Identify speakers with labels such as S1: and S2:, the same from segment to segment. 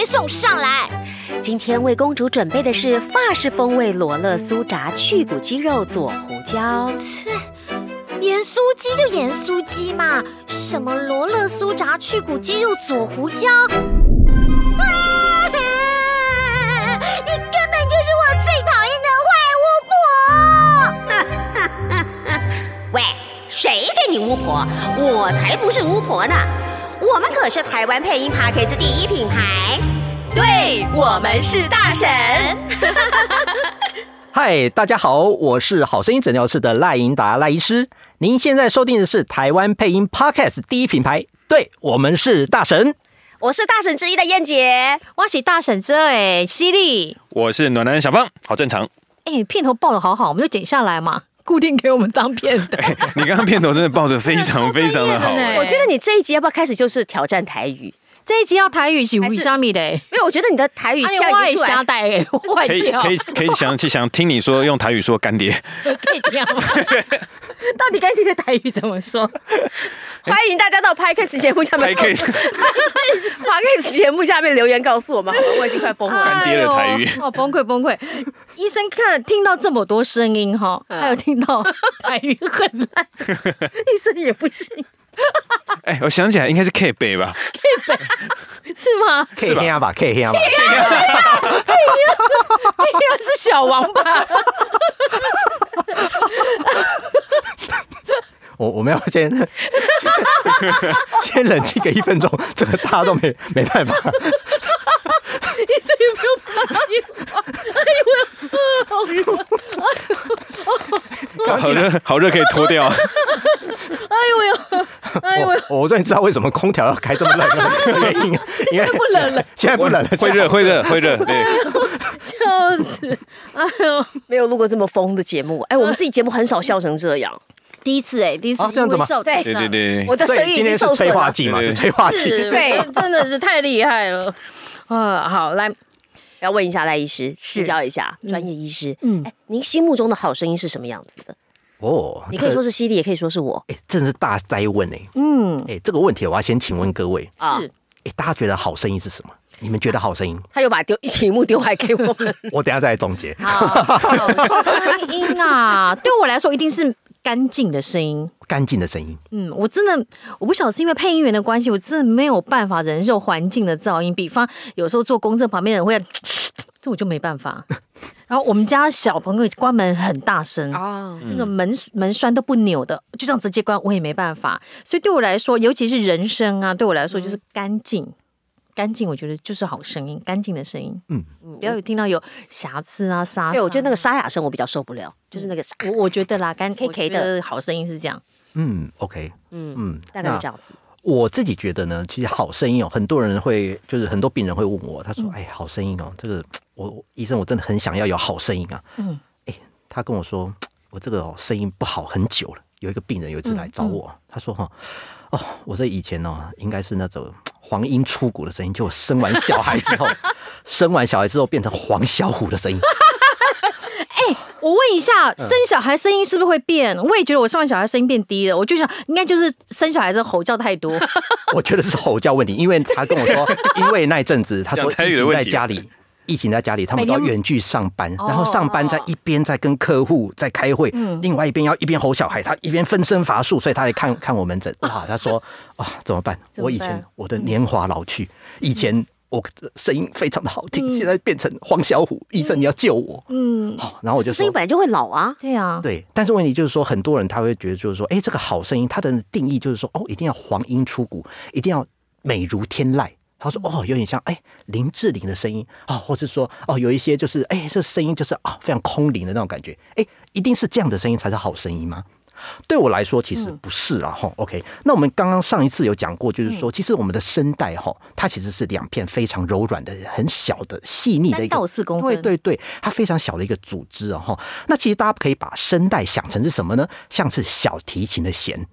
S1: 没送上来。
S2: 今天为公主准备的是法式风味罗勒酥炸去骨鸡肉佐胡椒。
S1: 切，盐酥鸡就盐酥鸡嘛，什么罗勒酥炸去骨鸡肉佐胡椒？
S2: 谁给你巫婆，我才不是巫婆呢！我们可是台湾配音 Podcast 第一品牌，对，我们是大神。
S3: 嗨，大家好，我是好声音诊疗室的赖英达赖医师。您现在收听的是台湾配音 Podcast 第一品牌，对，我们是大神。
S2: 我是大神之一的燕姐，
S4: 我是大神之二犀利，
S5: 我是暖男小芳，好正常。
S4: 哎，片头报的好好，我们就剪下来嘛。固定给我们当片头，
S5: 欸，你刚刚片头真的报 的非常非常的好。
S2: 我觉得你这一集要不要开始就是挑战台语？
S4: 这一集要台语是五虾米的，因
S2: 为我觉得你的台语像一瞎带哎，
S5: 可以可以可以详细想听你说用台语说干爹，
S4: 可以这样吗？到底干爹的台语怎么说？
S2: 欢迎大家到 Podcast 节目下面 Podcast 节目下面留言告诉我们，好吗？我已经快疯了。
S5: 干爹的台语，
S4: 哦崩溃崩溃。医生看听到这么多声音哈，还有听到台语很烂，医生也不行。
S5: 哎、欸，我想起来，应该是 K 北吧
S4: ？K 北是吗
S3: ？K 黑吧？K 黑吧？K
S4: 黑是小王吧？
S3: 我我们要先先，先冷静个一分钟，这个大家都没没办法。
S4: 医生有没有发现？哎呦，好热！
S5: 好热，好热，可以脱掉。
S4: 哎呦呦，哎呦！
S3: 我终于知道为什么空调要开这么冷的 原因，
S4: 现在不冷了，
S3: 现在不冷了，
S5: 会热，会热，会热。对，
S4: 笑死！哎呦，
S2: 没有录过这么疯的节目。哎，我们自己节目很少笑成这样。
S4: 第一次哎，第一次
S3: 这样子吗？
S4: 对
S5: 对对，
S2: 我的声音已经受
S3: 催化剂嘛，是催化剂。
S4: 对，真的是太厉害了。啊，好，来，
S2: 要问一下赖医师，请教一下专业医师。嗯，哎，您心目中的好声音是什么样子的？哦，你可以说是犀利，也可以说是我。
S3: 哎，真的是大灾问哎。嗯，哎，这个问题我要先请问各位啊，哎，大家觉得好声音是什么？你们觉得好声音？
S2: 他又把丢题目丢还给我们，
S3: 我等下再来总结。
S4: 好声音啊，对我来说一定是。干净的声音，
S3: 干净的声音。嗯，
S4: 我真的我不晓得是因为配音员的关系，我真的没有办法忍受环境的噪音。比方有时候坐公车旁边的人会，这我就没办法。然后我们家小朋友关门很大声啊，那个门门栓都不扭的，就这样直接关，我也没办法。所以对我来说，尤其是人声啊，对我来说就是干净。干净，我觉得就是好声音，干净的声音。嗯，不要有听到有瑕疵啊、沙。
S2: 对，我觉得那个沙哑声我比较受不了，就是那个沙。
S4: 我我觉得啦，干 K K 的好声音是这样。
S3: 嗯，OK，嗯嗯，
S2: 大概是这样子。
S3: 我自己觉得呢，其实好声音哦，很多人会，就是很多病人会问我，他说：“哎，好声音哦，这个我医生我真的很想要有好声音啊。”嗯，哎，他跟我说，我这个声音不好很久了。有一个病人有一次来找我，他说：“哈，哦，我这以前哦，应该是那种。”黄莺出谷的声音，就我生完小孩之后，生完小孩之后变成黄小虎的声音。
S4: 哎，我问一下，生小孩声音是不是会变？我也觉得我生完小孩声音变低了，我就想应该就是生小孩子吼叫太多。
S3: 我觉得是吼叫问题，因为他跟我说，因为那阵子他说一直在家里。疫情在家里，他们都要远距上班，然后上班在一边在跟客户在开会，另外一边要一边吼小孩，他一边分身乏术，所以他来看 看我门诊。哇，他说 啊，怎么办？我以前我的年华老去，以前我声音非常的好听，现在变成黄小虎，医生你要救我。嗯，然后我就说
S2: 声音本来就会老啊，
S4: 对啊，
S3: 对。但是问题就是说，很多人他会觉得就是说，哎，这个好声音，它的定义就是说，哦，一定要黄莺出谷，一定要美如天籁。他说：“哦，有点像哎林志玲的声音啊，或是说哦，有一些就是哎，这声音就是啊非常空灵的那种感觉。哎，一定是这样的声音才是好声音吗？对我来说，其实不是啊。哈、嗯、OK，那我们刚刚上一次有讲过，就是说，其实我们的声带哈，它其实是两片非常柔软的、很小的、细腻的一
S4: 个，到四公分，
S3: 对对对，它非常小的一个组织啊。哈，那其实大家可以把声带想成是什么呢？像是小提琴的弦。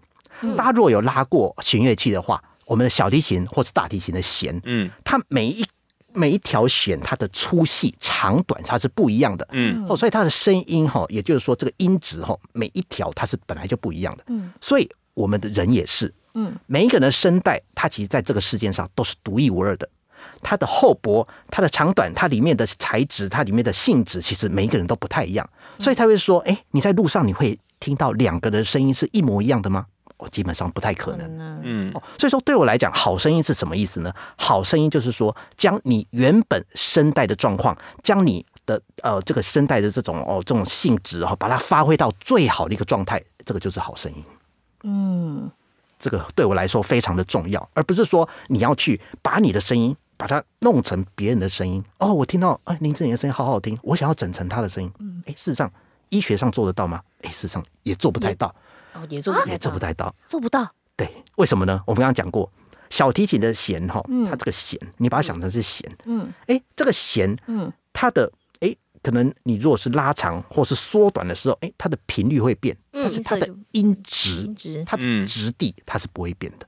S3: 大家如果有拉过弦乐器的话。”我们的小提琴或是大提琴的弦，嗯，它每一每一条弦，它的粗细长短它是不一样的，嗯，哦，所以它的声音哈，也就是说这个音质哈，每一条它是本来就不一样的，嗯，所以我们的人也是，嗯，每一个人的声带，它其实在这个世界上都是独一无二的，它的厚薄、它的长短、它里面的材质、它里面的性质，其实每一个人都不太一样，所以他会说：“哎，你在路上你会听到两个人的声音是一模一样的吗？”我基本上不太可能。
S5: 嗯，
S3: 所以说对我来讲，好声音是什么意思呢？好声音就是说，将你原本声带的状况，将你的呃这个声带的这种哦这种性质哈，把它发挥到最好的一个状态，这个就是好声音。
S4: 嗯。
S3: 这个对我来说非常的重要，而不是说你要去把你的声音把它弄成别人的声音。哦，我听到哎林志玲的声音好好听，我想要整成他的声音。哎，事实上医学上做得到吗？哎，事实上也做不太到。
S4: 哦，也做不太到，
S3: 也做不太到，
S1: 做不到。
S3: 对，为什么呢？我们刚刚讲过，小提琴的弦哈，它这个弦，你把它想成是弦。嗯，哎，这个弦，嗯，它的哎。可能你如果是拉长或是缩短的时候，哎，它的频率会变，但是它的音质、它的质地它是不会变的。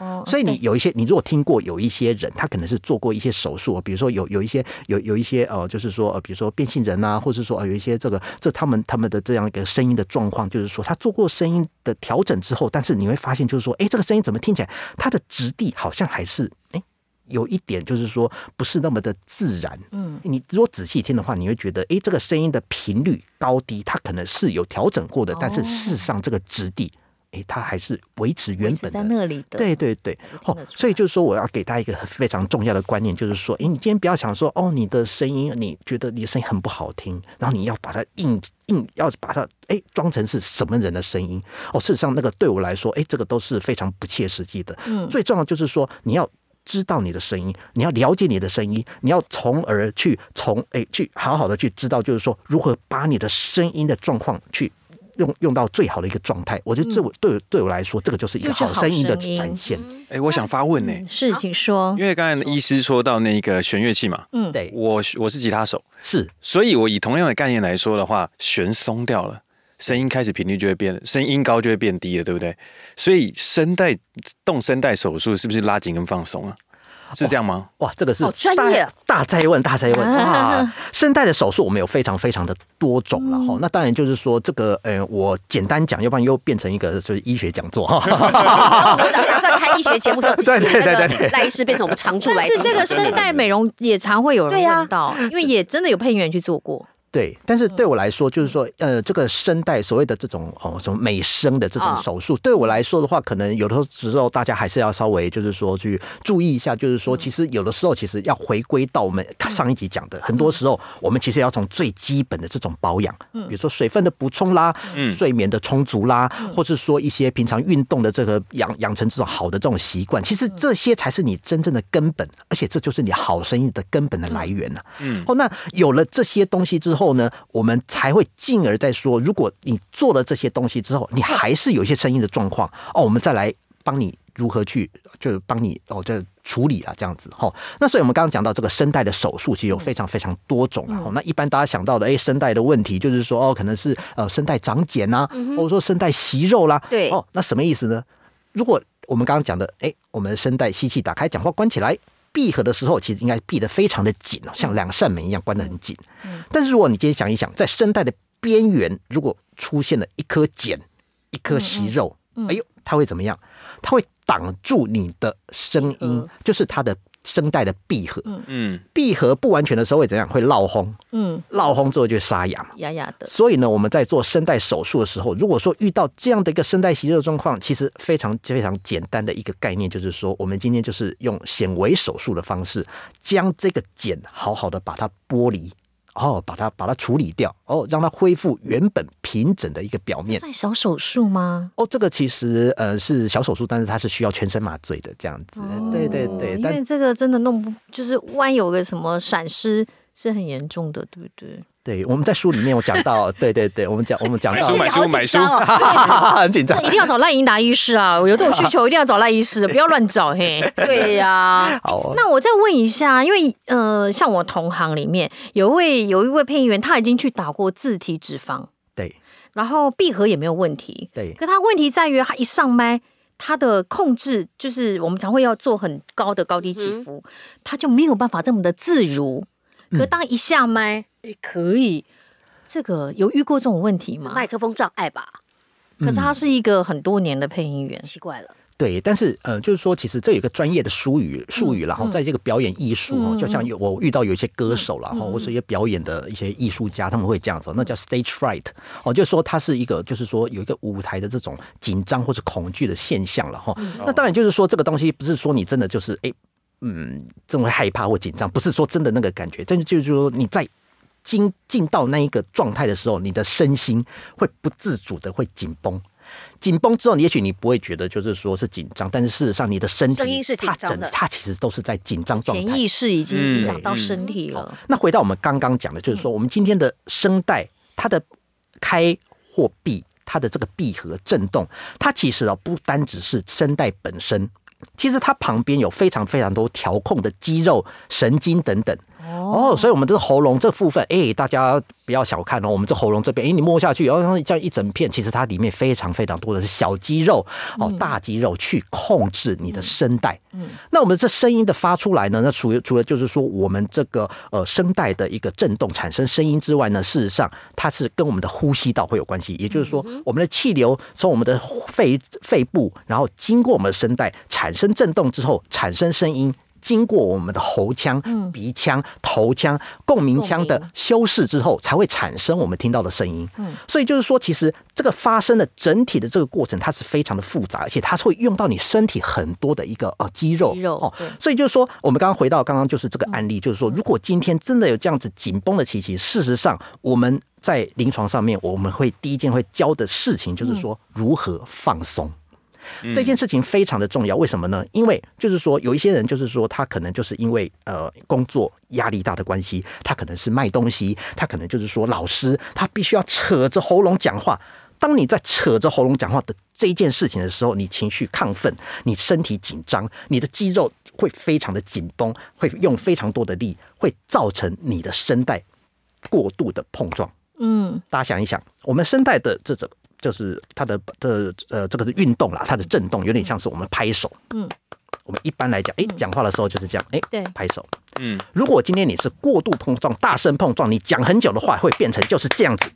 S3: 哦，所以你有一些，你如果听过有一些人，他可能是做过一些手术，比如说有有一些有有一些呃，就是说呃，比如说变性人啊，或者说呃有一些这个这他们他们的这样一个声音的状况，就是说他做过声音的调整之后，但是你会发现就是说，哎，这个声音怎么听起来它的质地好像还是哎。有一点就是说不是那么的自然，嗯，你如果仔细听的话，你会觉得，哎，这个声音的频率高低，它可能是有调整过的，但是事实上这个质地，哎，它还是维持原本的
S4: 在那里的。
S3: 对对对，哦，所以就是说，我要给大家一个非常重要的观念，就是说，哎，你今天不要想说，哦，你的声音，你觉得你的声音很不好听，然后你要把它硬硬要把它哎装成是什么人的声音，哦，事实上那个对我来说，哎，这个都是非常不切实际的。嗯，最重要就是说你要。知道你的声音，你要了解你的声音，你要从而去从诶去好好的去知道，就是说如何把你的声音的状况去用用到最好的一个状态。我觉得这我对对我来说，这个就是一个好声音的展现。
S5: 哎，我想发问呢，
S4: 是，请说。
S5: 因为刚才医师说到那个弦乐器嘛，嗯，对，我我是吉他手，
S3: 是，
S5: 所以我以同样的概念来说的话，弦松掉了。声音开始频率就会变，声音高就会变低了，对不对？所以声带动声带手术是不是拉紧跟放松啊？是这样吗？
S3: 哇，这个是
S1: 专业
S3: 大灾问，大灾问 哇！声带的手术我们有非常非常的多种了哈。那当然就是说这个呃，我简单讲，要不然又变成一个就是医学讲座哈。
S2: 我们打算开医学节目，对
S3: 对对对对，
S2: 赖医师变成我们常驻来但。
S4: 是这个声带美容也常会有人问到，因为也真的有配音员去做过。
S3: 对，但是对我来说，就是说，呃，这个声带所谓的这种哦，什么美声的这种手术，对我来说的话，可能有的时候大家还是要稍微就是说去注意一下，就是说，其实有的时候其实要回归到我们上一集讲的，很多时候我们其实要从最基本的这种保养，比如说水分的补充啦，睡眠的充足啦，或是说一些平常运动的这个养养成这种好的这种习惯，其实这些才是你真正的根本，而且这就是你好声音的根本的来源呢。嗯，哦，那有了这些东西之后。后呢，我们才会进而再说，如果你做了这些东西之后，你还是有一些声音的状况哦，我们再来帮你如何去，就帮你哦，这处理啊，这样子哈。那所以我们刚刚讲到这个声带的手术，其实有非常非常多种啊。那一般大家想到的，哎，声带的问题就是说哦，可能是呃声带长茧呐，或者说声带息肉啦。
S2: 对
S3: 哦，那什么意思呢？如果我们刚刚讲的，哎，我们声带吸气打开，讲话关起来。闭合的时候，其实应该闭得非常的紧，像两扇门一样关得很紧。但是如果你今天想一想，在声带的边缘如果出现了一颗茧、一颗息肉，哎呦，它会怎么样？它会挡住你的声音，就是它的。声带的闭合，嗯，闭合不完全的时候会怎样？会落轰，嗯，落轰之后就沙哑，
S4: 哑哑的。
S3: 所以呢，我们在做声带手术的时候，如果说遇到这样的一个声带息肉状况，其实非常非常简单的一个概念，就是说，我们今天就是用显微手术的方式，将这个茧好好的把它剥离。哦，把它把它处理掉，哦，让它恢复原本平整的一个表面。
S4: 算小手术吗？
S3: 哦，这个其实呃是小手术，但是它是需要全身麻醉的这样子。哦、对对对，
S4: 因为这个真的弄不，就是万一有个什么闪失是很严重的，对不对？
S3: 对，我们在书里面有讲到，对对对，我们讲我们讲到
S5: 买书买书，
S3: 很紧张，
S4: 那一定要找赖英达医师啊！有这种需求一定要找赖医师，不要乱找嘿。
S2: 对呀，
S3: 好，
S4: 那我再问一下，因为呃，像我同行里面有一位有一位配音员，他已经去打过自体脂肪，
S3: 对，
S4: 然后闭合也没有问题，
S3: 对，
S4: 可他问题在于他一上麦，他的控制就是我们常会要做很高的高低起伏，他就没有办法这么的自如。可当一下麦。哎，可以，这个有遇过这种问题吗？
S2: 麦克风障碍吧。
S4: 可是他是一个很多年的配音员，
S2: 奇怪了。
S3: 对，但是呃，就是说，其实这有一个专业的术语术语，然后在这个表演艺术哦，就像有我遇到有一些歌手然后或是一些表演的一些艺术家，他们会这样子，那叫 stage fright 哦，就是说它是一个，就是说有一个舞台的这种紧张或者恐惧的现象了哈。那当然就是说这个东西不是说你真的就是哎，嗯，真会害怕或紧张，不是说真的那个感觉，真的就是说你在进进到那一个状态的时候，你的身心会不自主的会紧绷。紧绷之后，也许你不会觉得就是说是紧张，但是事实上你的身体
S2: 声音是紧张的，
S3: 它其实都是在紧张状态，
S4: 潜意识已经影响到身体了。
S3: 那回到我们刚刚讲的，就是说我们今天的声带，它的开或闭，它的这个闭合震动，它其实啊不单只是声带本身，其实它旁边有非常非常多调控的肌肉、神经等等。哦，所以我们这个喉咙这部分，哎，大家不要小看哦。我们这喉咙这边，哎，你摸下去，然后这样一整片，其实它里面非常非常多的是小肌肉哦，大肌肉去控制你的声带。嗯，那我们这声音的发出来呢，那除了除了就是说我们这个呃声带的一个震动产生声音之外呢，事实上它是跟我们的呼吸道会有关系。也就是说，我们的气流从我们的肺肺部，然后经过我们的声带产生震动之后，产生声音。经过我们的喉腔、鼻腔、头腔、共鸣腔的修饰之后，才会产生我们听到的声音。嗯，所以就是说，其实这个发声的整体的这个过程，它是非常的复杂，而且它是会用到你身体很多的一个呃肌肉。肌肉哦，所以就是说，我们刚刚回到刚刚就是这个案例，就是说，如果今天真的有这样子紧绷的情形，事实上我们在临床上面，我们会第一件会教的事情就是说如何放松。这件事情非常的重要，为什么呢？因为就是说，有一些人就是说，他可能就是因为呃工作压力大的关系，他可能是卖东西，他可能就是说老师，他必须要扯着喉咙讲话。当你在扯着喉咙讲话的这一件事情的时候，你情绪亢奋，你身体紧张，你的肌肉会非常的紧绷，会用非常多的力，会造成你的声带过度的碰撞。嗯，大家想一想，我们声带的这种。就是它的的呃，这个是运动啦，它的震动有点像是我们拍手。嗯，我们一般来讲，哎，讲话的时候就是这样，哎，对，拍手。嗯，如果今天你是过度碰撞、大声碰撞，你讲很久的话会变成就是这样子。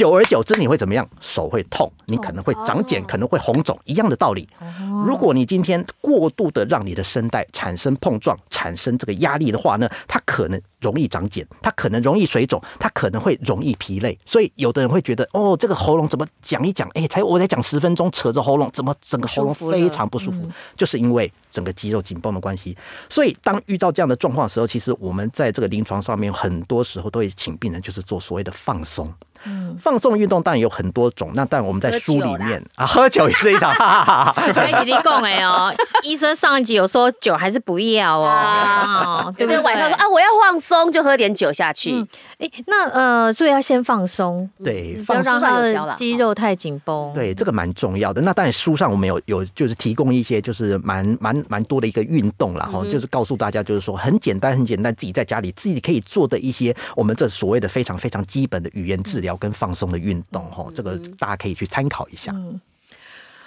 S3: 久而久之，你会怎么样？手会痛，你可能会长茧，可能会红肿，一样的道理。如果你今天过度的让你的声带产生碰撞、产生这个压力的话呢，它可能容易长茧，它可能容易水肿，它可能会容易疲累。所以有的人会觉得，哦，这个喉咙怎么讲一讲，哎，才我才讲十分钟，扯着喉咙，怎么整个喉咙非常不舒服？就是因为整个肌肉紧绷的关系。所以当遇到这样的状况的时候，其实我们在这个临床上面，很多时候都会请病人就是做所谓的放松。嗯，放松运动当然有很多种，那但我们在书里面 啊，喝酒也是一场。
S4: 开始你讲哎哦，医生上一集有说酒还是不要哦，啊、对不对？
S2: 晚上说啊，我要放松，就喝点酒下去。哎、
S4: 嗯，那呃，所以要先放松，
S3: 对，
S4: 不要让他的肌肉太紧绷。
S3: 对，这个蛮重要的。那当然书上我们有有就是提供一些就是蛮蛮蛮多的一个运动啦，然后就是告诉大家就是说很简单很简单，自己在家里自己可以做的一些我们这所谓的非常非常基本的语言治疗。跟放松的运动，哦，这个大家可以去参考一下。嗯，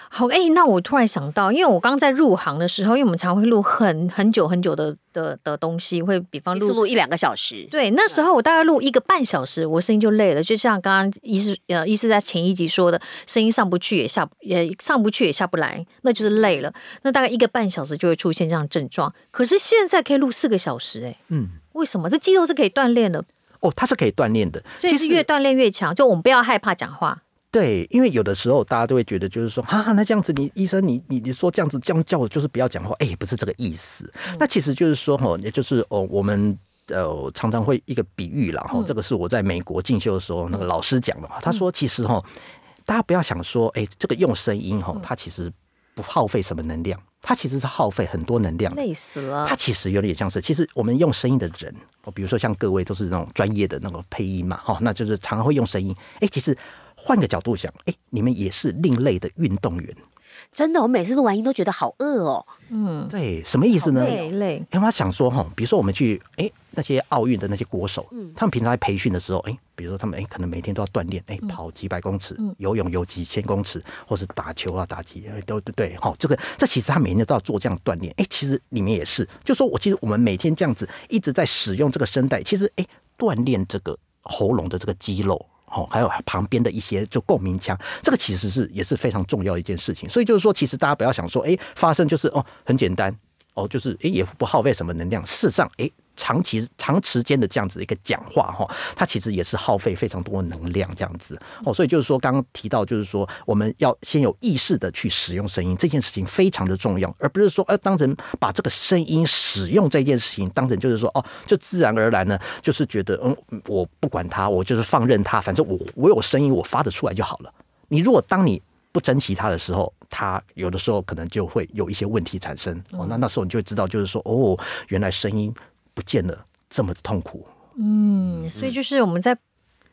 S4: 好，哎、欸，那我突然想到，因为我刚在入行的时候，因为我们常会录很很久很久的的的东西，会比方录
S2: 录一两个小时。
S4: 对，那时候我大概录一个半小时，我声音就累了。就像刚刚医师呃医师在前一集说的，声音上不去也下也上不去也下不来，那就是累了。那大概一个半小时就会出现这样症状。可是现在可以录四个小时、欸，哎，嗯，为什么？这肌肉是可以锻炼的。
S3: 哦，它是可以锻炼的，
S4: 所以是越锻炼越强。就我们不要害怕讲话。
S3: 对，因为有的时候大家都会觉得，就是说，哈、啊，那这样子你，你医生，你你你说这样子这样叫我，就是不要讲话。哎，不是这个意思。嗯、那其实就是说，哈，也就是哦，我们呃常常会一个比喻啦，哈、嗯，这个是我在美国进修的时候那个老师讲的话。他说，其实哈，大家不要想说，哎，这个用声音哈，它其实不耗费什么能量。它其实是耗费很多能量，
S4: 累死了。
S3: 它其实有点像是，其实我们用声音的人，哦，比如说像各位都是那种专业的那个配音嘛，哈，那就是常常会用声音。哎，其实换个角度想，哎，你们也是另类的运动员。
S2: 真的，我每次录完音都觉得好饿哦。
S4: 嗯，
S3: 对，什么意思呢？
S4: 累累。
S3: 因为他想说哈，比如说我们去，哎，那些奥运的那些国手，嗯，他们平常在培训的时候，哎，比如说他们哎，可能每天都要锻炼，哎，跑几百公尺，嗯、游泳游几千公尺，或是打球啊打击，都对对，哈，这个这其实他每天都要做这样锻炼。哎，其实里面也是，就说我其实我们每天这样子一直在使用这个声带，其实哎，锻炼这个喉咙的这个肌肉。哦，还有旁边的一些就共鸣腔，这个其实是也是非常重要一件事情。所以就是说，其实大家不要想说，哎，发声就是哦很简单，哦就是哎也不耗费什么能量。事实上，哎。长期长时间的这样子一个讲话哈，它其实也是耗费非常多能量这样子哦，所以就是说刚刚提到就是说我们要先有意识的去使用声音这件事情非常的重要，而不是说呃当成把这个声音使用这件事情当成就是说哦就自然而然呢就是觉得嗯我不管它我就是放任它，反正我我有声音我发得出来就好了。你如果当你不珍惜它的时候，它有的时候可能就会有一些问题产生哦，那那时候你就会知道就是说哦原来声音。不见了这么痛苦，
S4: 嗯，所以就是我们在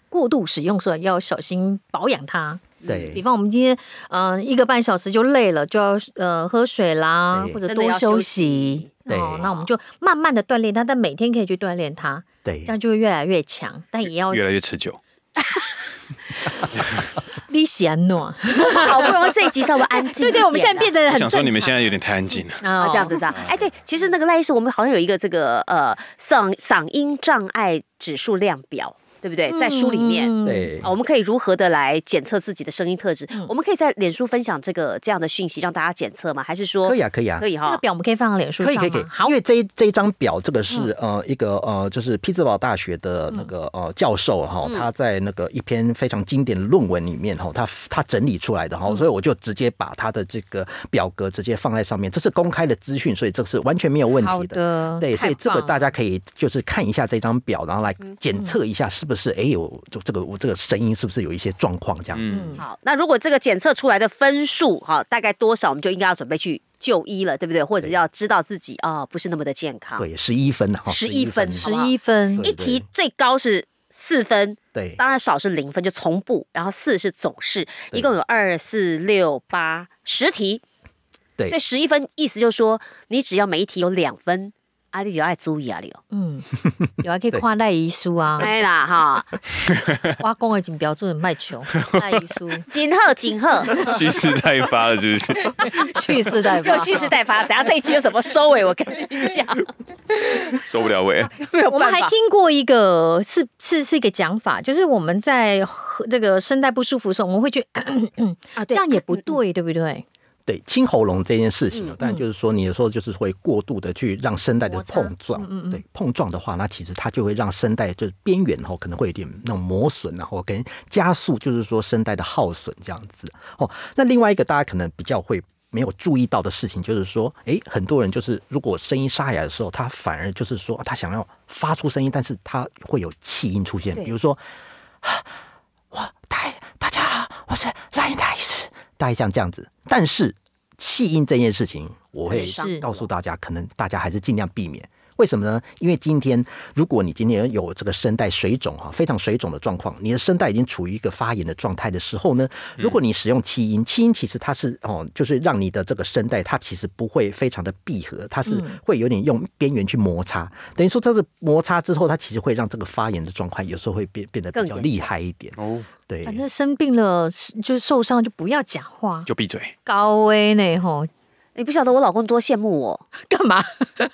S4: 过度使用的时候要小心保养它。
S3: 对，
S4: 比方我们今天嗯、呃、一个半小时就累了，就要呃喝水啦，或者多休息。
S3: 对，
S4: 那我们就慢慢的锻炼它，但每天可以去锻炼它，
S3: 对，
S4: 这样就会越来越强，但也要
S5: 越来越持久。
S4: 你嫌暖，
S2: 好不容易这一集稍微安静，
S4: 对对，我们现在变得很。
S5: 想说你们现在有点太安静了
S2: 啊，这样子是吧？哎，对，其实那个赖医师，我们好像有一个这个呃嗓嗓音障碍指数量表。对不对？在书里面，
S3: 对，
S2: 我们可以如何的来检测自己的声音特质？我们可以在脸书分享这个这样的讯息，让大家检测吗？还是说
S3: 可以啊？可以啊，
S2: 可以哈。
S4: 这个表我们可以放到脸书上，
S3: 可以可以可以。好，因为这一这一张表，这个是呃一个呃就是匹兹堡大学的那个呃教授哈，他在那个一篇非常经典的论文里面哈，他他整理出来的哈，所以我就直接把他的这个表格直接放在上面，这是公开的资讯，所以这是完全没有问题的。对，所以这个大家可以就是看一下这张表，然后来检测一下是不是哎有。就这个我这个声音是不是有一些状况这样子？
S2: 嗯，好，那如果这个检测出来的分数哈，大概多少，我们就应该要准备去就医了，对不对？或者要知道自己啊、哦、不是那么的健康。
S3: 对，十一分哈，
S2: 十一分，
S4: 十一分，
S2: 一题最高是四分，
S3: 对，
S2: 当然少是零分，就从不，然后四是总是，一共有二四六八十题，
S3: 对，
S2: 所以十一分意思就是说，你只要每一题有两分。阿弟就爱注意啊，你哦，
S4: 嗯，有还可以看赖遗书啊，
S2: 对啦哈，
S4: 挖工的真标准卖球，赖遗书，
S2: 金鹤金鹤，
S5: 蓄势待发了，是不是？
S4: 蓄势待发，
S2: 又蓄势待发，等下这一期又怎么收尾？我跟你讲，
S5: 收不了尾。
S4: 我们还听过一个，是是是一个讲法，就是我们在这个声带不舒服的时候，我们会觉得 啊，这样也不对，对不对？
S3: 对，清喉咙这件事情，当然就是说，你有时候就是会过度的去让声带的碰撞，对，碰撞的话，那其实它就会让声带就是边缘哈，可能会有点那种磨损，然后跟加速，就是说声带的耗损这样子。哦，那另外一个大家可能比较会没有注意到的事情，就是说，哎，很多人就是如果声音沙哑的时候，他反而就是说他想要发出声音，但是他会有气音出现，比如说，我大大家好，我是赖音大医师，大概像这样子，但是。弃婴这件事情，我会告诉大家，可能大家还是尽量避免。为什么呢？因为今天，如果你今天有这个声带水肿哈，非常水肿的状况，你的声带已经处于一个发炎的状态的时候呢，如果你使用气音，气音其实它是哦，就是让你的这个声带它其实不会非常的闭合，它是会有点用边缘去摩擦，等于说它是摩擦之后，它其实会让这个发炎的状况有时候会变变得比较厉害一点哦。对，
S4: 反正生病了就是受伤就不要讲话，
S5: 就闭嘴。
S4: 高危呢吼。
S2: 你不晓得我老公多羡慕我干嘛？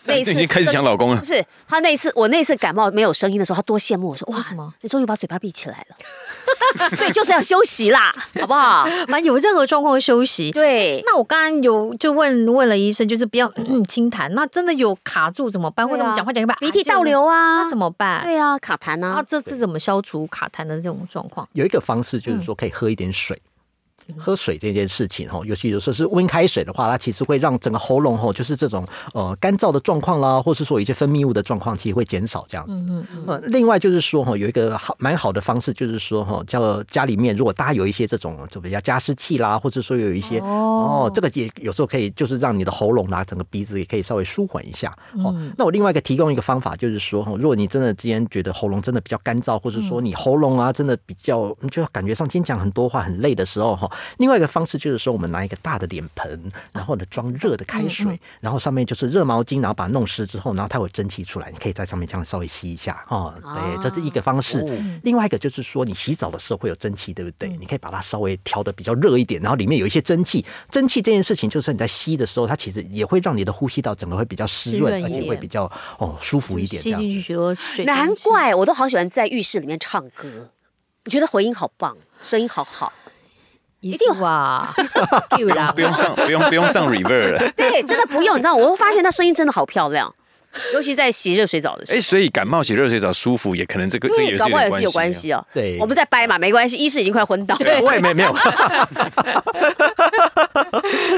S2: 那一次
S5: 已经开始讲老公了，
S2: 不是他那一次，我那一次感冒没有声音的时候，他多羡慕我说哇，什么？你终于把嘴巴闭起来了，所以就是要休息啦，好不好？
S4: 反正有任何状况休息。
S2: 对，
S4: 那我刚刚有就问问了医生，就是不要轻弹。那真的有卡住怎么办？或者我们讲话讲一半
S2: 鼻涕倒流啊，
S4: 那怎么办？
S2: 对啊，卡痰啊。
S4: 那这次怎么消除卡痰的这种状况？
S3: 有一个方式就是说，可以喝一点水。喝水这件事情哈，尤其有时候是温开水的话，它其实会让整个喉咙哈，就是这种呃干燥的状况啦，或是说一些分泌物的状况，其实会减少这样子。嗯嗯嗯。另外就是说哈，有一个好蛮好的方式，就是说哈，叫家里面如果大家有一些这种怎么样加湿器啦，或者说有一些哦，这个也有时候可以就是让你的喉咙啦，整个鼻子也可以稍微舒缓一下。哦，那我另外一个提供一个方法，就是说哈，如果你真的今天觉得喉咙真的比较干燥，或者说你喉咙啊真的比较，你就感觉上今天讲很多话很累的时候哈。另外一个方式就是说，我们拿一个大的脸盆，然后呢装热的开水，然后上面就是热毛巾，然后把它弄湿之后，然后它会有蒸汽出来，你可以在上面这样稍微吸一下哦。对，这是一个方式。另外一个就是说，你洗澡的时候会有蒸汽，对不对？你可以把它稍微调的比较热一点，然后里面有一些蒸汽。蒸汽这件事情，就是你在吸的时候，它其实也会让你的呼吸道整个会比较湿润，而且会比较哦舒服一点。
S4: 吸进去许多水。
S2: 难怪我都好喜欢在浴室里面唱歌。你觉得回音好棒，声音好好，
S4: 一定哇，
S5: 不用不用上不用不用上 reverb 了。
S2: 对，真的不用，你知道，我会发现他声音真的好漂亮。尤其在洗热水澡的时候，
S5: 哎，所以感冒洗热水澡舒服，也可能这个这个也是
S2: 有关系哦。
S3: 对，
S2: 我们在掰嘛，没关系。医师已经快昏倒了，
S3: 我也没没有。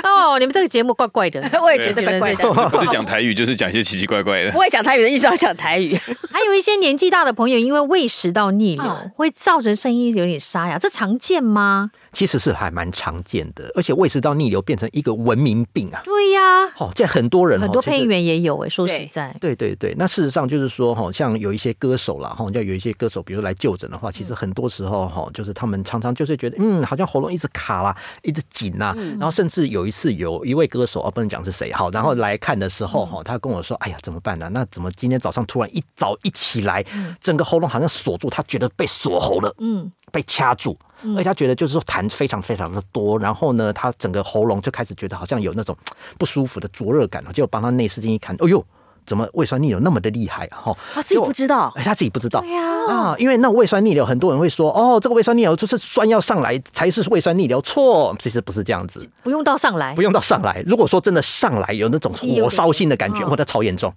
S4: 哦，你们这个节目怪怪的，
S2: 我也觉得怪怪的。
S5: 不是讲台语，就是讲一些奇奇怪怪的。
S2: 不会讲台语的一直要讲台语。
S4: 还有一些年纪大的朋友，因为胃食道逆流，会造成声音有点沙哑，这常见吗？
S3: 其实是还蛮常见的，而且胃食道逆流变成一个文明病啊。
S4: 对呀，
S3: 哦，这很多人，
S4: 很多配音员也有哎。说实在，
S3: 对对对，那事实上就是说，哈，像有一些歌手啦，哈，要有一些歌手，比如来就诊的话，其实很多时候哈，就是他们常常就是觉得，嗯，好像喉咙一直卡啦，一直紧呐，然后甚至有一次有一位歌手啊，不能讲是谁，好，然后来看的时候哈，他跟我说，哎呀，怎么办呢？那怎么今天早上突然一早一起来，整个喉咙好像锁住，他觉得被锁喉了，嗯，被掐住。而且他觉得就是说痰非常非常的多，然后呢，他整个喉咙就开始觉得好像有那种不舒服的灼热感，结果帮他内视镜一看，哦呦，怎么胃酸逆流那么的厉害啊？哈，
S2: 他自己不知道，
S3: 哎，他自己不知道，啊，因为那胃酸逆流，很多人会说，哦，这个胃酸逆流就是酸要上来才是胃酸逆流，错，其实不是这样子，
S4: 不用到上来，
S3: 不用到上来。如果说真的上来有那种火烧心的感觉，或者超严重，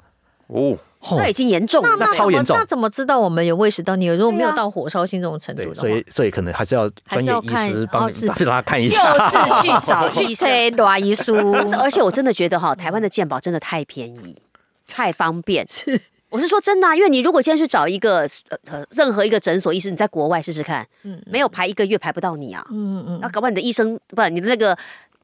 S3: 哦。
S2: 那已经严重了，
S3: 那超严重。
S4: 那怎么知道我们有胃食道逆流？如果没有到火烧心这种程度的话，
S3: 所以所以可能还是要专业医师帮你帮他看一下，
S2: 就是去找医生
S4: 罗 医师。
S2: 而且我真的觉得哈，台湾的健保真的太便宜，太方便。是，我是说真的，因为你如果今天去找一个呃任何一个诊所医师，你在国外试试看，嗯，没有排一个月排不到你啊，嗯嗯，那搞不好你的医生不，你的那个。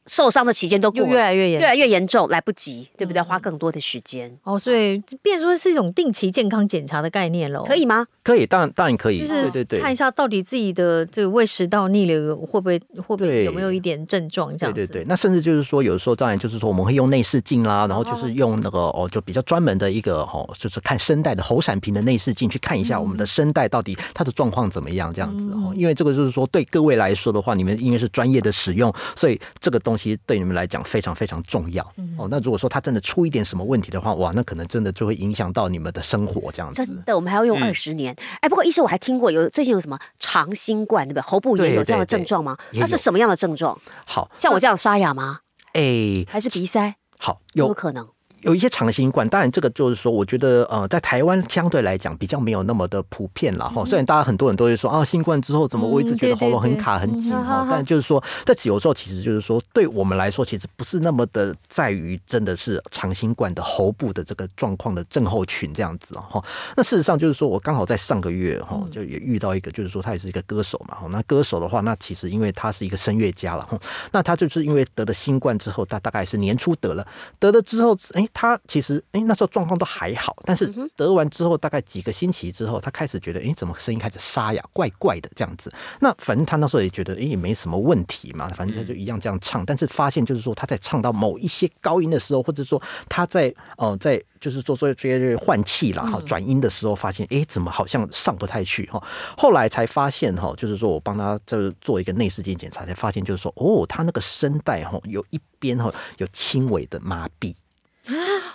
S2: 受伤的期间都过
S4: 越来越严，
S2: 越来越严重，来不及，对不对？花更多的时间。
S4: 哦，所以变说是一种定期健康检查的概念喽，
S2: 可以吗？
S3: 可以，当然当然可以，
S4: 就是
S3: 对对
S4: 看一下到底自己的这个胃食道逆流会不会会不会有没有一点症状这样子。
S3: 对对对，那甚至就是说，有的时候当然就是说我们会用内视镜啦，然后就是用那个哦，就比较专门的一个哦，就是看声带的喉闪屏的内视镜去看一下我们的声带到底它的状况怎么样这样子哦，因为这个就是说对各位来说的话，你们因为是专业的使用，所以这个东西对你们来讲。非常非常重要哦。那如果说他真的出一点什么问题的话，哇，那可能真的就会影响到你们的生活这样子。
S2: 真的，我们还要用二十年。哎、嗯，不过医生我还听过有最近有什么长新冠，对不对？喉部炎有这样的症状吗？它是什么样的症状？好像我这样沙哑吗？哎，还是鼻塞？
S3: 好，
S2: 有，有可能。
S3: 有一些长新冠，当然这个就是说，我觉得呃，在台湾相对来讲比较没有那么的普遍了哈。虽然大家很多人都会说啊，新冠之后怎么我一直觉得喉咙很卡很紧哈，但就是说，这有时候其实就是说，对我们来说其实不是那么的在于真的是长新冠的喉部的这个状况的症候群这样子哈。那事实上就是说我刚好在上个月哈，就也遇到一个，就是说他也是一个歌手嘛哈。那歌手的话，那其实因为他是一个声乐家了哈，那他就是因为得了新冠之后，他大概是年初得了，得了之后，哎，他其实。哎，那时候状况都还好，但是得完之后大概几个星期之后，他开始觉得，哎，怎么声音开始沙哑，怪怪的这样子。那反正他那时候也觉得，哎，也没什么问题嘛，反正他就一样这样唱。但是发现就是说，他在唱到某一些高音的时候，或者说他在哦、呃，在就是做做这些换气啦，哈，转音的时候，发现，哎，怎么好像上不太去哈。后来才发现哈，就是说我帮他这做一个内视镜检查，才发现就是说，哦，他那个声带哈有一边哈有轻微的麻痹。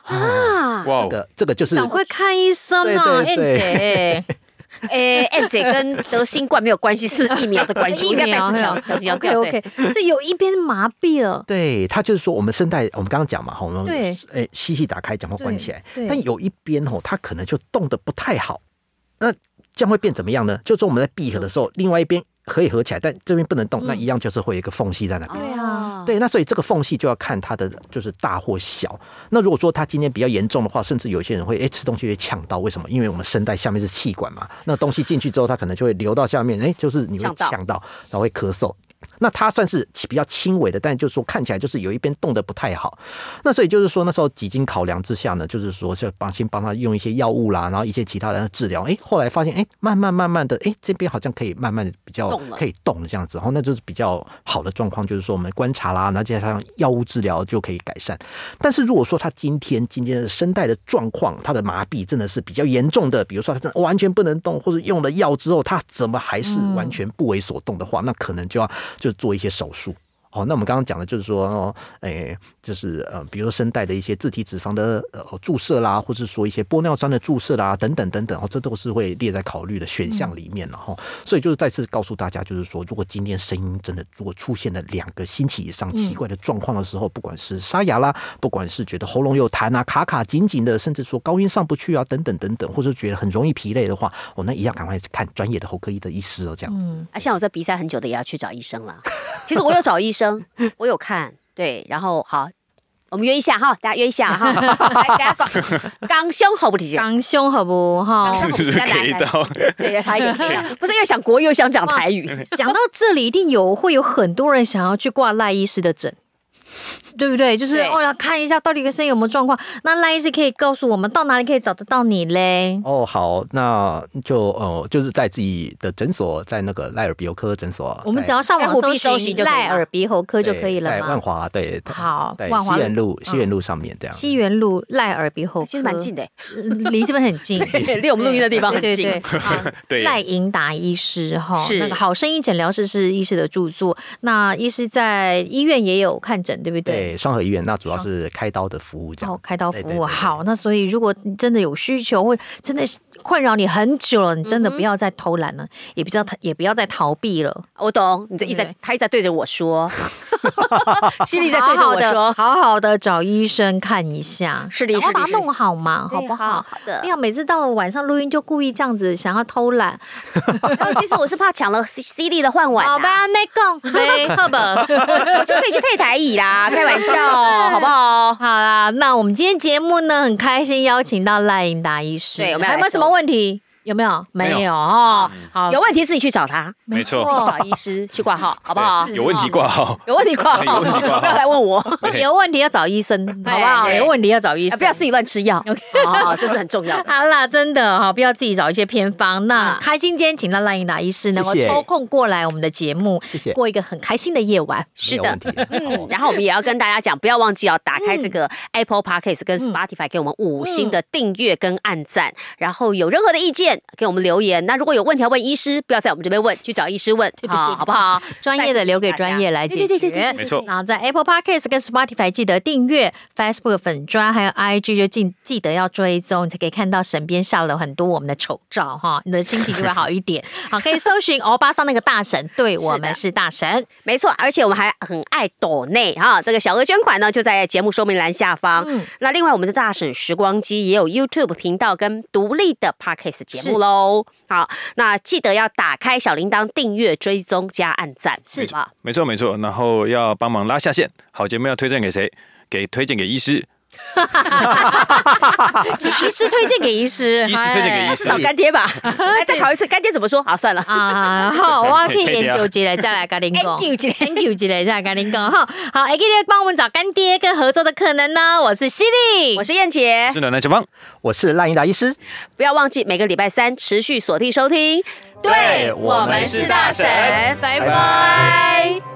S2: 啊，
S3: 哇这个这个就是
S4: 赶快看医生啊，燕姐。
S2: 哎，燕姐跟得新冠没有关系，是疫苗的关系。疫苗要
S4: OK OK，是有一边麻痹了。
S3: 对，他就是说我们声带，我们刚刚讲嘛，我们对，哎，吸气打开，讲话关起来。但有一边哦，它可能就动的不太好。那这样会变怎么样呢？就是说我们在闭合的时候，另外一边。可以合起来，但这边不能动，那一样就是会有一个缝隙在那边。对啊，对，那所以这个缝隙就要看它的就是大或小。那如果说它今天比较严重的话，甚至有些人会哎吃东西会呛到，为什么？因为我们声带下面是气管嘛，那东西进去之后，它可能就会流到下面，哎，就是你会呛到，然后会咳嗽。那它算是比较轻微的，但就是说看起来就是有一边动得不太好。那所以就是说那时候几经考量之下呢，就是说是帮先帮他用一些药物啦，然后一些其他的治疗。哎，后来发现哎，慢慢慢慢的，哎，这边好像可以慢慢的比较可以动这样子。然后那就是比较好的状况，就是说我们观察啦，然后加上药物治疗就可以改善。但是如果说他今天今天的声带的状况，他的麻痹真的是比较严重的，比如说他真的完全不能动，或者用了药之后他怎么还是完全不为所动的话，那可能就要。就做一些手术。哦，那我们刚刚讲的就是说，哦，诶，就是呃，比如说声带的一些自体脂肪的呃注射啦，或者说一些玻尿酸的注射啦，等等等等，哦，这都是会列在考虑的选项里面了哈。嗯、所以就是再次告诉大家，就是说，如果今天声音真的如果出现了两个星期以上奇怪的状况的时候，嗯、不管是沙哑啦，不管是觉得喉咙有痰啊、卡卡紧紧的，甚至说高音上不去啊，等等等等，或者觉得很容易疲累的话，哦，那一样赶快看专业的喉科医的医师哦，这样子。
S2: 嗯、啊，像我在鼻塞很久的，也要去找医生了。其实我有找医生。我有看，对，然后好，我们约一下哈，大家约一下哈，来，大家讲，港兄好不提
S4: 港胸好不哈，
S5: 是不是可以到？
S2: 对，差一点可以到，不是又想国语又想讲台语，
S4: 讲到这里一定有会有很多人想要去挂赖医师的诊。对不对？就是为了看一下到底个声音有没有状况。那赖医师可以告诉我们到哪里可以找得到你嘞？
S3: 哦，好，那就呃，就是在自己的诊所，在那个赖耳鼻喉科诊所，
S4: 我们只要上网搜寻赖耳鼻喉科就可以了。
S3: 在万华，对，
S4: 好，
S3: 万华西园路，西园路上面这样。
S4: 西园路赖耳鼻喉科
S2: 其实蛮近的，
S4: 离这边很近，
S2: 离我们录音的地方很近。
S4: 对，赖银达医师哈，那个好声音诊疗室是医师的著作。那医师在医院也有看诊，对不对？
S3: 对，双河医院那主要是开刀的服务，这样。
S4: 哦，开刀服务好，那所以如果你真的有需求，或真的困扰你很久了，你真的不要再偷懒了，也不要也不要再逃避了。
S2: 我懂，你在一直在，他一直在对着我说，心里在对着我说，
S4: 好好的找医生看一下，
S2: 是的，
S4: 然后把它弄好嘛，好不好？
S2: 好的，
S4: 不要每次到了晚上录音就故意这样子想要偷懒。
S2: 然后其实我是怕抢了 CD 的饭碗。
S4: 好吧，那个 没课本，
S2: 我就可以去配台椅啦，开玩笑。哦，好不好？
S4: 好啦，那我们今天节目呢，很开心邀请到赖英达医师。
S2: 对，我们
S4: 还有没有什么问题？有没有？没有哦。好，
S2: 有问题自己去找他。
S5: 没错，
S2: 找医师去挂号，好不好？
S5: 有问题挂号，
S2: 有问题挂号，不要来问我。
S4: 有问题要找医生，好不好？有问题要找医生，
S2: 不要自己乱吃药。好，这是很重要的。
S4: 好啦，真的哈，不要自己找一些偏方。那开心今天请到赖英达医师能够抽空过来我们的节目，过一个很开心的夜晚。
S2: 是的，嗯，然后我们也要跟大家讲，不要忘记要打开这个 Apple Podcast 跟 Spotify 给我们五星的订阅跟按赞，然后有任何的意见给我们留言。那如果有问题要问医师，不要在我们这边问，去找医师问，好，好不好？
S4: 专业的留给专业来解决，对对对，
S5: 没错。
S4: 然后在 Apple Podcast 跟 Spotify 记得订阅，Facebook 粉砖还有 IG 就记记得要追踪，你才可以看到身边下了很多我们的丑照哈，你的心情就会好一点。好，可以搜寻欧巴桑那个大神，对我们是大神，
S2: 没错。而且我们还很爱抖内哈，这个小额捐款呢就在节目说明栏下方。嗯，那另外我们的大婶时光机也有 YouTube 频道跟独立的 Podcast 节目喽。好，那记得要打开小铃铛，订阅、追踪、加按赞，是吧？
S5: 没错，没错。然后要帮忙拉下线，好节目要推荐给谁？给推荐给医师。哈哈
S4: 哈哈医师推荐给医师，
S5: 医师推荐给医师，
S2: 找干爹吧。来 再考一次，干爹怎么说？好，算了
S4: 啊。好，我可以研究起来再来跟您讲。研究起来，研究起来再来跟您讲。哈，好，还记得帮我们找干爹跟合作的可能呢。我是犀利，
S2: 我是燕姐，
S5: 是奶奶小芳，
S3: 我是赖英达医师。
S2: 不要忘记每个礼拜三持续锁定收听。
S5: 对，我们是大神，拜拜。